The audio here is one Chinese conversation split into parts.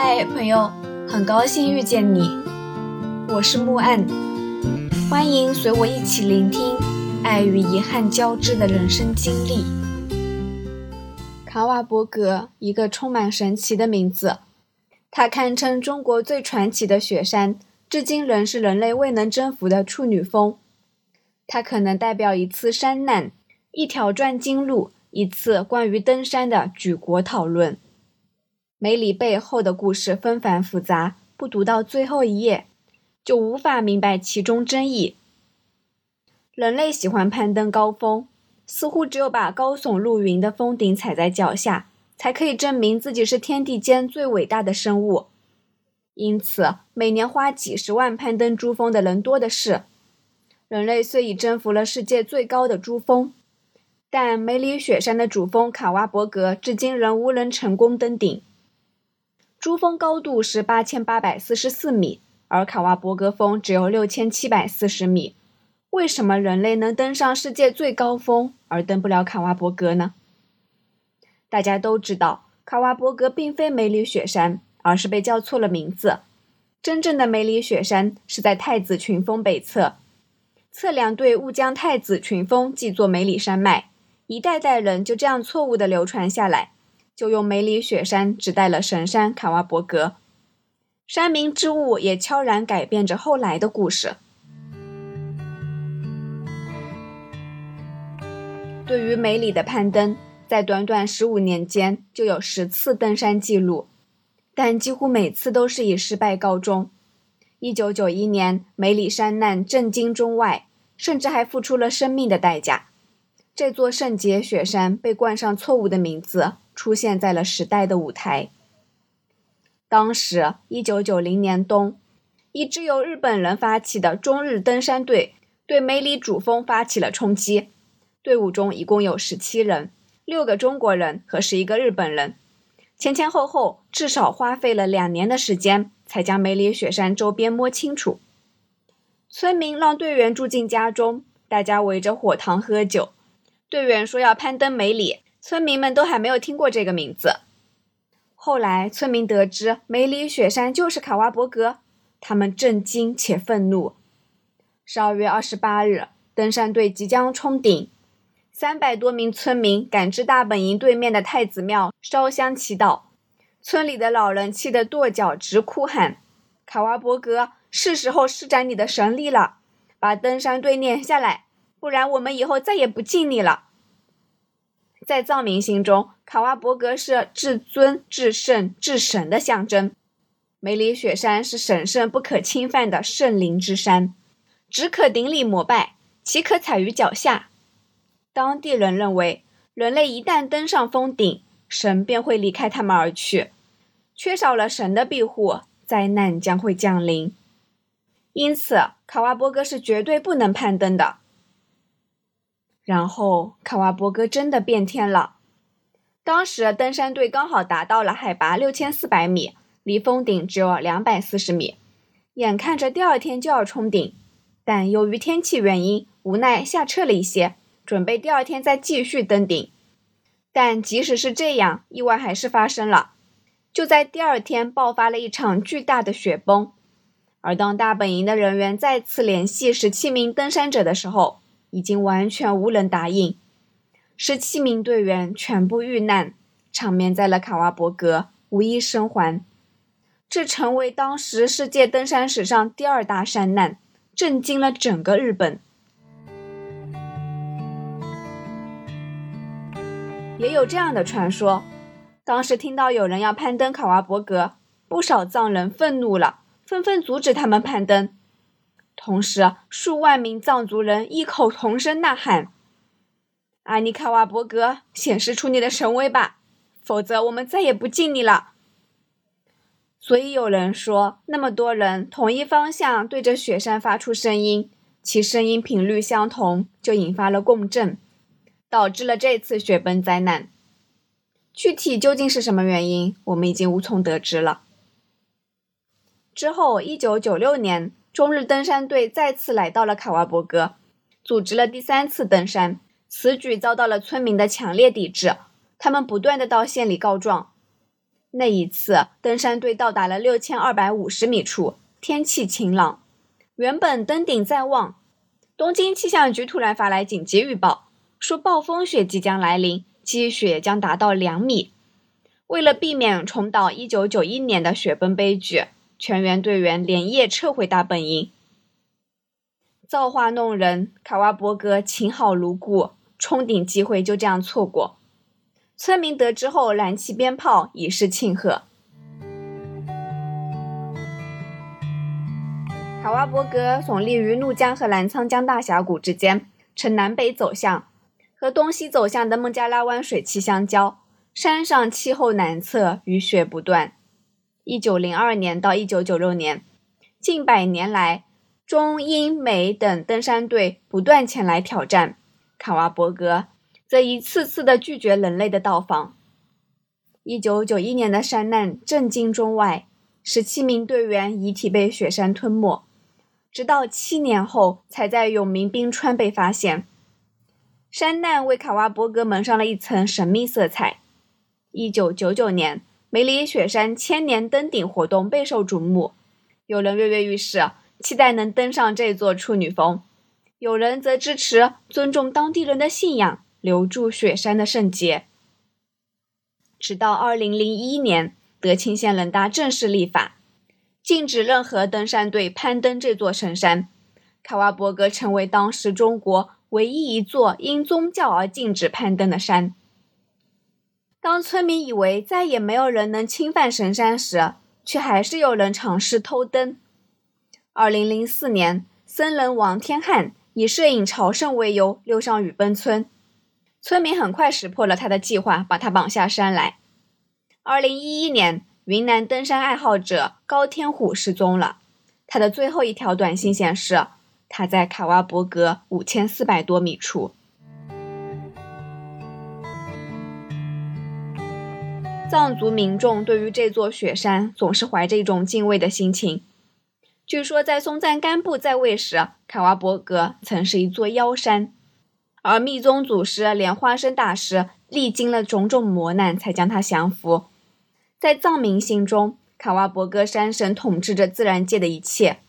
嗨，朋友，很高兴遇见你，我是木岸，欢迎随我一起聆听爱与遗憾交织的人生经历。卡瓦伯格，一个充满神奇的名字，它堪称中国最传奇的雪山，至今仍是人类未能征服的处女峰。它可能代表一次山难，一条转经路，一次关于登山的举国讨论。梅里背后的故事纷繁复杂，不读到最后一页，就无法明白其中真意。人类喜欢攀登高峰，似乎只有把高耸入云的峰顶踩在脚下，才可以证明自己是天地间最伟大的生物。因此，每年花几十万攀登珠峰的人多的是。人类虽已征服了世界最高的珠峰，但梅里雪山的主峰卡瓦伯格至今仍无人成功登顶。珠峰高度是八千八百四十四米，而卡瓦伯格峰只有六千七百四十米。为什么人类能登上世界最高峰，而登不了卡瓦伯格呢？大家都知道，卡瓦伯格并非梅里雪山，而是被叫错了名字。真正的梅里雪山是在太子群峰北侧，测量队误将太子群峰记作梅里山脉，一代代人就这样错误地流传下来。就用梅里雪山指代了神山卡瓦伯格，山名之物也悄然改变着后来的故事。对于梅里的攀登，在短短十五年间就有十次登山记录，但几乎每次都是以失败告终。一九九一年，梅里山难震惊中外，甚至还付出了生命的代价。这座圣洁雪山被冠上错误的名字。出现在了时代的舞台。当时，一九九零年冬，一支由日本人发起的中日登山队对梅里主峰发起了冲击。队伍中一共有十七人，六个中国人和十一个日本人。前前后后至少花费了两年的时间，才将梅里雪山周边摸清楚。村民让队员住进家中，大家围着火塘喝酒。队员说要攀登梅里。村民们都还没有听过这个名字。后来，村民得知梅里雪山就是卡瓦伯格，他们震惊且愤怒。十二月二十八日，登山队即将冲顶，三百多名村民赶至大本营对面的太子庙烧香祈祷。村里的老人气得跺脚直哭喊：“卡瓦伯格，是时候施展你的神力了，把登山队撵下来，不然我们以后再也不敬你了。”在藏民心中，卡瓦伯格是至尊、至圣、至神的象征；梅里雪山是神圣不可侵犯的圣灵之山，只可顶礼膜拜，岂可踩于脚下？当地人认为，人类一旦登上峰顶，神便会离开他们而去，缺少了神的庇护，灾难将会降临。因此，卡瓦伯格是绝对不能攀登的。然后，卡瓦伯格真的变天了。当时登山队刚好达到了海拔六千四百米，离峰顶只有两百四十米，眼看着第二天就要冲顶，但由于天气原因，无奈下撤了一些，准备第二天再继续登顶。但即使是这样，意外还是发生了。就在第二天，爆发了一场巨大的雪崩。而当大本营的人员再次联系十七名登山者的时候，已经完全无人答应，十七名队员全部遇难，场面在了卡瓦伯格无一生还。这成为当时世界登山史上第二大山难，震惊了整个日本。也有这样的传说，当时听到有人要攀登卡瓦伯格，不少藏人愤怒了，纷纷阻止他们攀登。同时，数万名藏族人异口同声呐喊：“阿尼卡瓦伯格，显示出你的神威吧，否则我们再也不敬你了。”所以有人说，那么多人同一方向对着雪山发出声音，其声音频率相同，就引发了共振，导致了这次雪崩灾难。具体究竟是什么原因，我们已经无从得知了。之后，一九九六年。中日登山队再次来到了卡瓦伯格，组织了第三次登山。此举遭到了村民的强烈抵制，他们不断的到县里告状。那一次，登山队到达了六千二百五十米处，天气晴朗，原本登顶在望。东京气象局突然发来紧急预报，说暴风雪即将来临，积雪将达到两米。为了避免重蹈一九九一年的雪崩悲剧，全员队员连夜撤回大本营。造化弄人，卡瓦伯格情好如故，冲顶机会就这样错过。村民得知后燃起鞭炮以示庆贺。卡瓦伯格耸立于怒江和澜沧江大峡谷之间，呈南北走向，和东西走向的孟加拉湾水汽相交。山上气候难测，雨雪不断。一九零二年到一九九六年，近百年来。中英美等登山队不断前来挑战，卡瓦伯格则一次次的拒绝人类的到访。一九九一年的山难震惊中外，十七名队员遗体被雪山吞没，直到七年后才在永明冰川被发现。山难为卡瓦伯格蒙上了一层神秘色彩。一九九九年，梅里雪山千年登顶活动备受瞩目，有人跃跃欲试。期待能登上这座处女峰，有人则支持尊重当地人的信仰，留住雪山的圣洁。直到二零零一年，德钦县人大正式立法，禁止任何登山队攀登这座神山。卡瓦伯格成为当时中国唯一一座因宗教而禁止攀登的山。当村民以为再也没有人能侵犯神山时，却还是有人尝试偷登。二零零四年，僧人王天汉以摄影朝圣为由溜上雨崩村，村民很快识破了他的计划，把他绑下山来。二零一一年，云南登山爱好者高天虎失踪了，他的最后一条短信显示他在卡瓦伯格五千四百多米处。藏族民众对于这座雪山总是怀着一种敬畏的心情。据说，在松赞干布在位时，卡瓦伯格曾是一座妖山，而密宗祖师莲花生大师历经了种种磨难，才将它降服。在藏民心中，卡瓦伯格山神统治着自然界的一切，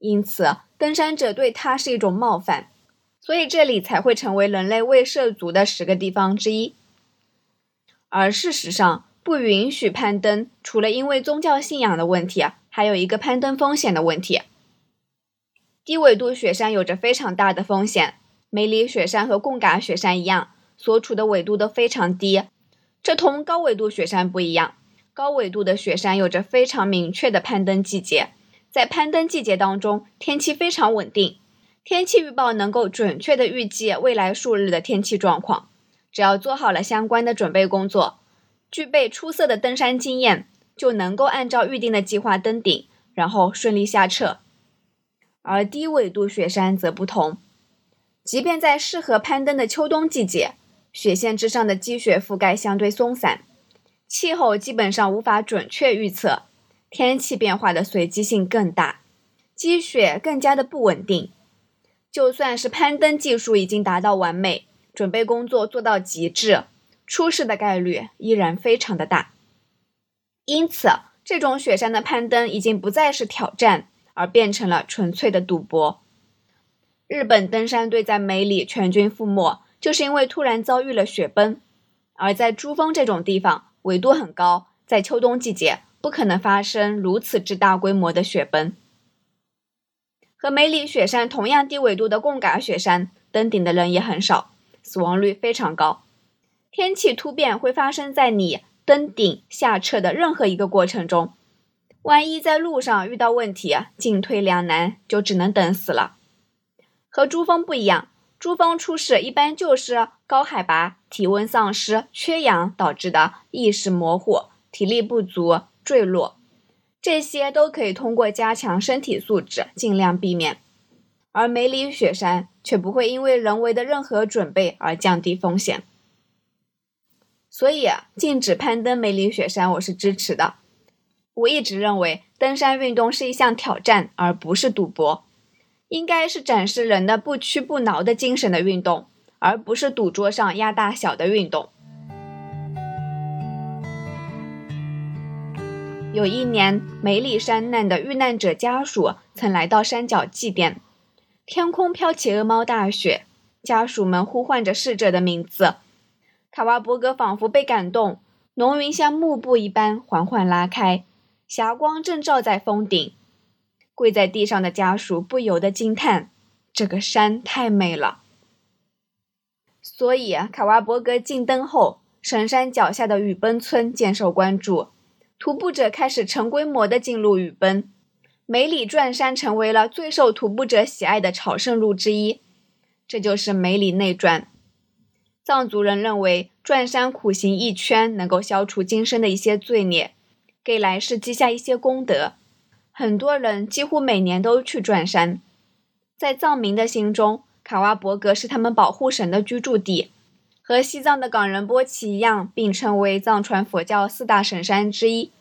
因此登山者对他是一种冒犯，所以这里才会成为人类未涉足的十个地方之一。而事实上，不允许攀登，除了因为宗教信仰的问题。还有一个攀登风险的问题。低纬度雪山有着非常大的风险，梅里雪山和贡嘎雪山一样，所处的纬度都非常低。这同高纬度雪山不一样，高纬度的雪山有着非常明确的攀登季节，在攀登季节当中，天气非常稳定，天气预报能够准确的预计未来数日的天气状况。只要做好了相关的准备工作，具备出色的登山经验。就能够按照预定的计划登顶，然后顺利下撤。而低纬度雪山则不同，即便在适合攀登的秋冬季节，雪线之上的积雪覆盖相对松散，气候基本上无法准确预测，天气变化的随机性更大，积雪更加的不稳定。就算是攀登技术已经达到完美，准备工作做到极致，出事的概率依然非常的大。因此，这种雪山的攀登已经不再是挑战，而变成了纯粹的赌博。日本登山队在梅里全军覆没，就是因为突然遭遇了雪崩。而在珠峰这种地方，纬度很高，在秋冬季节不可能发生如此之大规模的雪崩。和梅里雪山同样低纬度的贡嘎雪山，登顶的人也很少，死亡率非常高。天气突变会发生在你。登顶、下撤的任何一个过程中，万一在路上遇到问题，进退两难，就只能等死了。和珠峰不一样，珠峰出事一般就是高海拔、体温丧失、缺氧导致的意识模糊、体力不足、坠落，这些都可以通过加强身体素质尽量避免。而梅里雪山却不会因为人为的任何准备而降低风险。所以，禁止攀登梅里雪山，我是支持的。我一直认为，登山运动是一项挑战，而不是赌博，应该是展示人的不屈不挠的精神的运动，而不是赌桌上压大小的运动。有一年，梅里山难的遇难者家属曾来到山脚祭奠，天空飘起鹅毛大雪，家属们呼唤着逝者的名字。卡瓦伯格仿佛被感动，浓云像幕布一般缓缓拉开，霞光正照在峰顶。跪在地上的家属不由得惊叹：“这个山太美了。”所以，卡瓦伯格进登后，神山脚下的雨崩村渐受关注。徒步者开始成规模的进入雨崩，梅里转山成为了最受徒步者喜爱的朝圣路之一。这就是梅里内转。藏族人认为转山苦行一圈能够消除今生的一些罪孽，给来世积下一些功德。很多人几乎每年都去转山。在藏民的心中，卡瓦伯格是他们保护神的居住地。和西藏的冈仁波齐一样，并称为藏传佛教四大神山之一。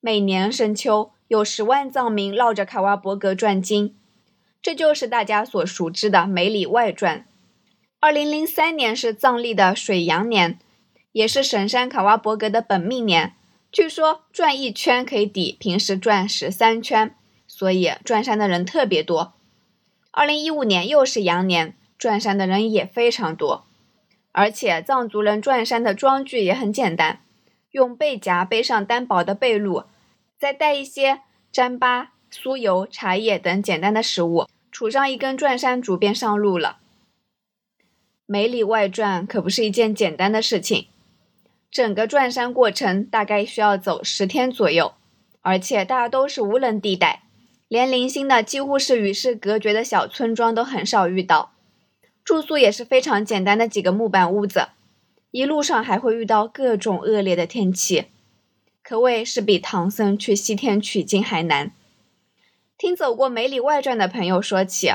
每年深秋，有十万藏民绕着卡瓦伯格转经，这就是大家所熟知的梅里外传。二零零三年是藏历的水羊年，也是神山卡瓦伯格的本命年。据说转一圈可以抵平时转十三圈，所以转山的人特别多。二零一五年又是羊年，转山的人也非常多。而且藏族人转山的装具也很简单，用背夹背上单薄的背褥，再带一些糌粑、酥油、茶叶等简单的食物，杵上一根转山竹便上路了。梅里外转可不是一件简单的事情，整个转山过程大概需要走十天左右，而且大都是无人地带，连零星的几乎是与世隔绝的小村庄都很少遇到。住宿也是非常简单的几个木板屋子，一路上还会遇到各种恶劣的天气，可谓是比唐僧去西天取经还难。听走过梅里外传的朋友说起，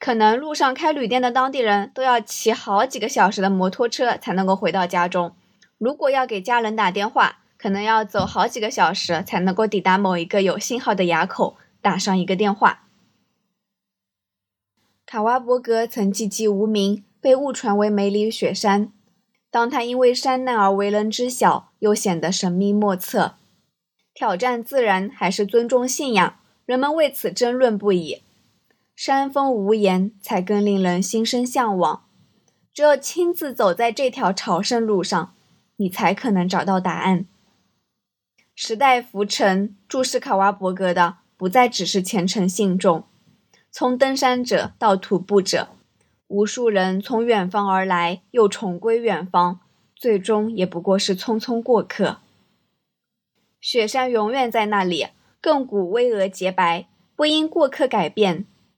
可能路上开旅店的当地人都要骑好几个小时的摩托车才能够回到家中，如果要给家人打电话，可能要走好几个小时才能够抵达某一个有信号的垭口打上一个电话。卡瓦伯格曾寂寂无名，被误传为梅里雪山。当他因为山难而为人知晓，又显得神秘莫测。挑战自然还是尊重信仰，人们为此争论不已。山峰无言，才更令人心生向往。只有亲自走在这条朝圣路上，你才可能找到答案。时代浮沉，注视卡瓦伯格的不再只是虔诚信众。从登山者到徒步者，无数人从远方而来，又重归远方，最终也不过是匆匆过客。雪山永远在那里，亘古巍峨洁白，不因过客改变，